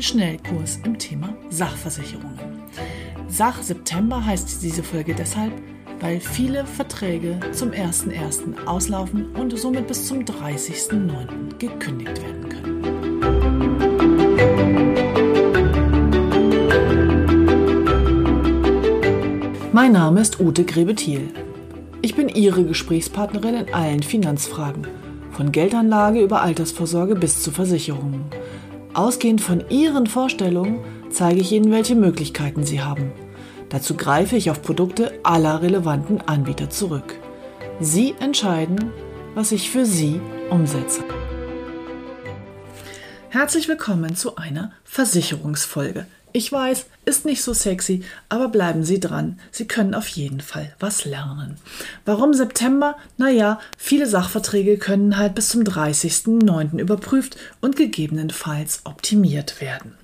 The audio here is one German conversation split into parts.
Gibt es einen Schnellkurs im Thema Sachversicherungen. Sach September heißt diese Folge deshalb, weil viele Verträge zum 01.01. auslaufen und somit bis zum 30.09. gekündigt werden können. Mein Name ist Ute Grebethiel. Ich bin Ihre Gesprächspartnerin in allen Finanzfragen, von Geldanlage über Altersvorsorge bis zu Versicherungen. Ausgehend von Ihren Vorstellungen zeige ich Ihnen, welche Möglichkeiten Sie haben. Dazu greife ich auf Produkte aller relevanten Anbieter zurück. Sie entscheiden, was ich für Sie umsetze. Herzlich willkommen zu einer Versicherungsfolge. Ich weiß, ist nicht so sexy, aber bleiben Sie dran. Sie können auf jeden Fall was lernen. Warum September? Naja, viele Sachverträge können halt bis zum 30.09. überprüft und gegebenenfalls optimiert werden.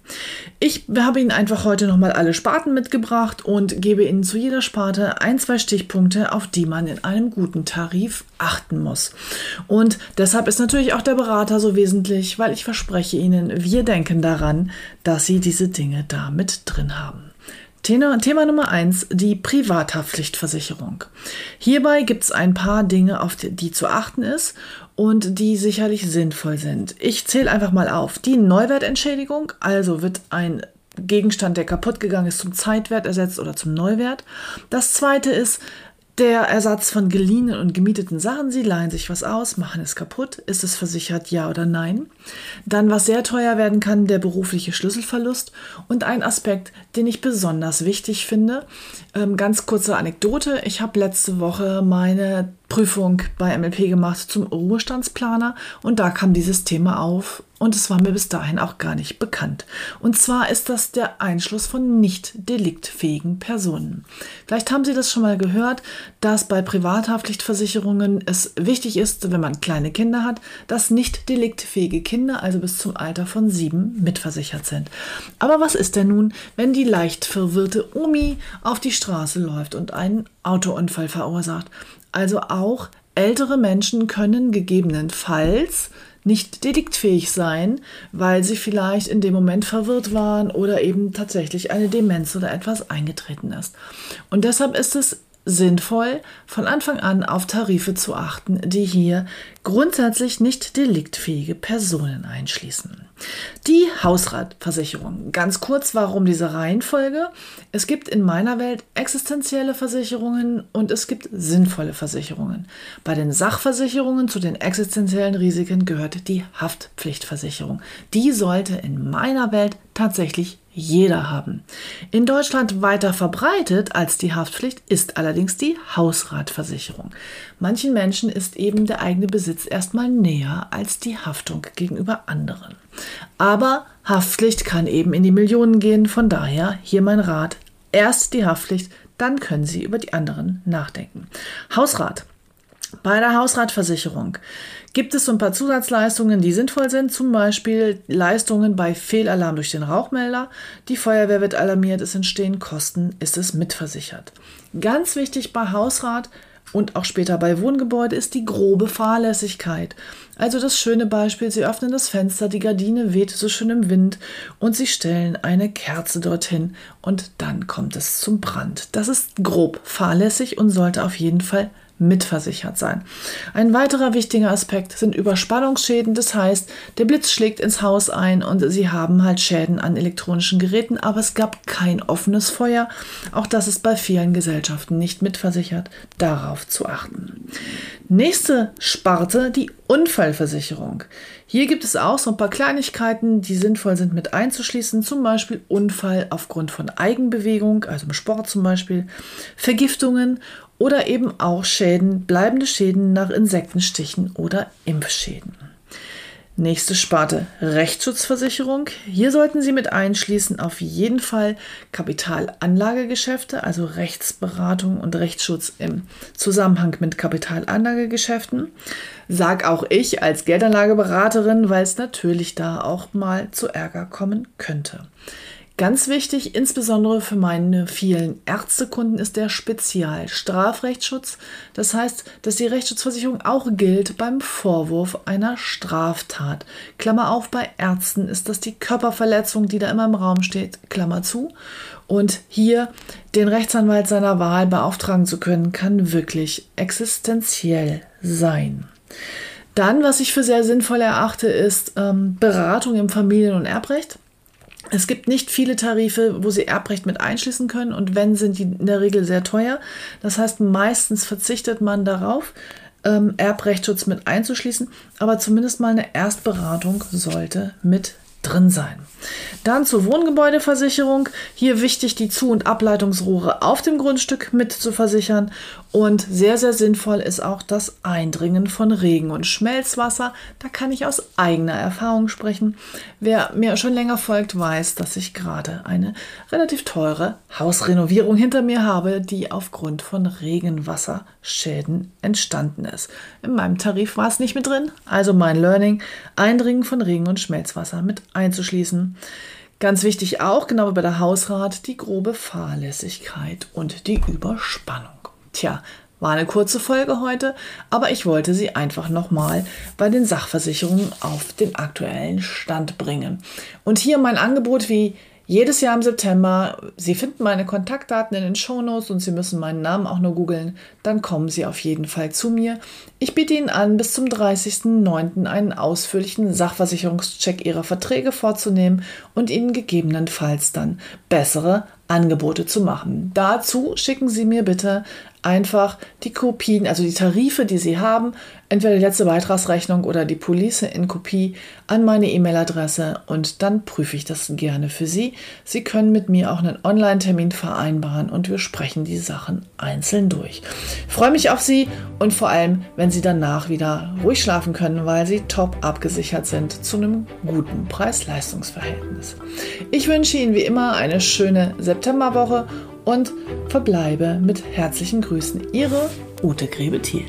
Ich habe Ihnen einfach heute nochmal alle Sparten mitgebracht und gebe Ihnen zu jeder Sparte ein, zwei Stichpunkte, auf die man in einem guten Tarif achten muss. Und deshalb ist natürlich auch der Berater so wesentlich, weil ich verspreche Ihnen, wir denken daran, dass Sie diese Dinge da mit drin haben. Thema, Nummer eins: die Privathaftpflichtversicherung. Hierbei gibt es ein paar Dinge, auf die, die zu achten ist und die sicherlich sinnvoll sind. Ich zähle einfach mal auf. Die Neuwertentschädigung, also wird ein Gegenstand, der kaputt gegangen ist, zum Zeitwert ersetzt oder zum Neuwert. Das zweite ist der Ersatz von geliehenen und gemieteten Sachen. Sie leihen sich was aus, machen es kaputt. Ist es versichert, ja oder nein? Dann, was sehr teuer werden kann, der berufliche Schlüsselverlust. Und ein Aspekt, den ich besonders wichtig finde. Ähm, ganz kurze Anekdote. Ich habe letzte Woche meine Prüfung bei MLP gemacht zum Ruhestandsplaner und da kam dieses Thema auf und es war mir bis dahin auch gar nicht bekannt. Und zwar ist das der Einschluss von nicht deliktfähigen Personen. Vielleicht haben Sie das schon mal gehört, dass bei Privathaftpflichtversicherungen es wichtig ist, wenn man kleine Kinder hat, dass nicht deliktfähige Kinder, also bis zum Alter von sieben, mitversichert sind. Aber was ist denn nun, wenn die leicht verwirrte Omi auf die Straße läuft und einen Autounfall verursacht? Also auch ältere Menschen können gegebenenfalls nicht deliktfähig sein, weil sie vielleicht in dem Moment verwirrt waren oder eben tatsächlich eine Demenz oder etwas eingetreten ist. Und deshalb ist es sinnvoll, von Anfang an auf Tarife zu achten, die hier grundsätzlich nicht deliktfähige Personen einschließen. Die Hausratversicherung. Ganz kurz, warum diese Reihenfolge? Es gibt in meiner Welt existenzielle Versicherungen und es gibt sinnvolle Versicherungen. Bei den Sachversicherungen zu den existenziellen Risiken gehört die Haftpflichtversicherung. Die sollte in meiner Welt tatsächlich jeder haben. In Deutschland weiter verbreitet als die Haftpflicht ist allerdings die Hausratversicherung. Manchen Menschen ist eben der eigene Besitz erstmal näher als die Haftung gegenüber anderen. Aber Haftpflicht kann eben in die Millionen gehen, von daher hier mein Rat. Erst die Haftpflicht, dann können Sie über die anderen nachdenken. Hausrat. Bei der Hausratversicherung gibt es so ein paar Zusatzleistungen, die sinnvoll sind, zum Beispiel Leistungen bei Fehlalarm durch den Rauchmelder. Die Feuerwehr wird alarmiert, es entstehen Kosten, ist es mitversichert. Ganz wichtig bei Hausrat, und auch später bei Wohngebäude ist die grobe Fahrlässigkeit. Also das schöne Beispiel, Sie öffnen das Fenster, die Gardine weht so schön im Wind und Sie stellen eine Kerze dorthin und dann kommt es zum Brand. Das ist grob fahrlässig und sollte auf jeden Fall mitversichert sein. Ein weiterer wichtiger Aspekt sind Überspannungsschäden. Das heißt, der Blitz schlägt ins Haus ein und Sie haben halt Schäden an elektronischen Geräten, aber es gab kein offenes Feuer. Auch das ist bei vielen Gesellschaften nicht mitversichert. Darauf zu achten. Nächste Sparte, die Unfallversicherung. Hier gibt es auch so ein paar Kleinigkeiten, die sinnvoll sind mit einzuschließen, zum Beispiel Unfall aufgrund von Eigenbewegung, also im Sport zum Beispiel, Vergiftungen oder eben auch Schäden, bleibende Schäden nach Insektenstichen oder Impfschäden. Nächste Sparte Rechtsschutzversicherung. Hier sollten Sie mit einschließen auf jeden Fall Kapitalanlagegeschäfte, also Rechtsberatung und Rechtsschutz im Zusammenhang mit Kapitalanlagegeschäften. Sag auch ich als Geldanlageberaterin, weil es natürlich da auch mal zu Ärger kommen könnte. Ganz wichtig, insbesondere für meine vielen Ärztekunden, ist der Spezialstrafrechtsschutz. Das heißt, dass die Rechtsschutzversicherung auch gilt beim Vorwurf einer Straftat. Klammer auf, bei Ärzten ist das die Körperverletzung, die da immer im Raum steht, Klammer zu. Und hier den Rechtsanwalt seiner Wahl beauftragen zu können, kann wirklich existenziell sein. Dann, was ich für sehr sinnvoll erachte, ist ähm, Beratung im Familien- und Erbrecht. Es gibt nicht viele Tarife, wo Sie Erbrecht mit einschließen können und wenn, sind die in der Regel sehr teuer. Das heißt, meistens verzichtet man darauf, ähm, Erbrechtsschutz mit einzuschließen, aber zumindest mal eine Erstberatung sollte mit drin sein. Dann zur Wohngebäudeversicherung. Hier wichtig, die Zu- und Ableitungsrohre auf dem Grundstück mit zu versichern. Und sehr, sehr sinnvoll ist auch das Eindringen von Regen- und Schmelzwasser. Da kann ich aus eigener Erfahrung sprechen. Wer mir schon länger folgt, weiß, dass ich gerade eine relativ teure Hausrenovierung hinter mir habe, die aufgrund von Regenwasserschäden entstanden ist. In meinem Tarif war es nicht mit drin, also mein Learning, Eindringen von Regen- und Schmelzwasser mit einzuschließen. Ganz wichtig auch, genau wie bei der Hausrat, die grobe Fahrlässigkeit und die Überspannung. Tja, war eine kurze Folge heute, aber ich wollte sie einfach nochmal bei den Sachversicherungen auf den aktuellen Stand bringen. Und hier mein Angebot wie jedes Jahr im September. Sie finden meine Kontaktdaten in den Shownotes und Sie müssen meinen Namen auch nur googeln. Dann kommen Sie auf jeden Fall zu mir. Ich biete Ihnen an, bis zum 30.09. einen ausführlichen Sachversicherungscheck Ihrer Verträge vorzunehmen und Ihnen gegebenenfalls dann bessere Angebote zu machen. Dazu schicken Sie mir bitte einfach die Kopien, also die Tarife, die Sie haben, entweder die letzte Beitragsrechnung oder die Police in Kopie an meine E-Mail-Adresse und dann prüfe ich das gerne für Sie. Sie können mit mir auch einen Online-Termin vereinbaren und wir sprechen die Sachen einzeln durch. Ich freue mich auf Sie und vor allem, wenn Sie danach wieder ruhig schlafen können, weil Sie top abgesichert sind zu einem guten Preis-Leistungs-Verhältnis. Ich wünsche Ihnen wie immer eine schöne Septemberwoche und verbleibe mit herzlichen Grüßen. Ihre Ute Grebe-Thiel.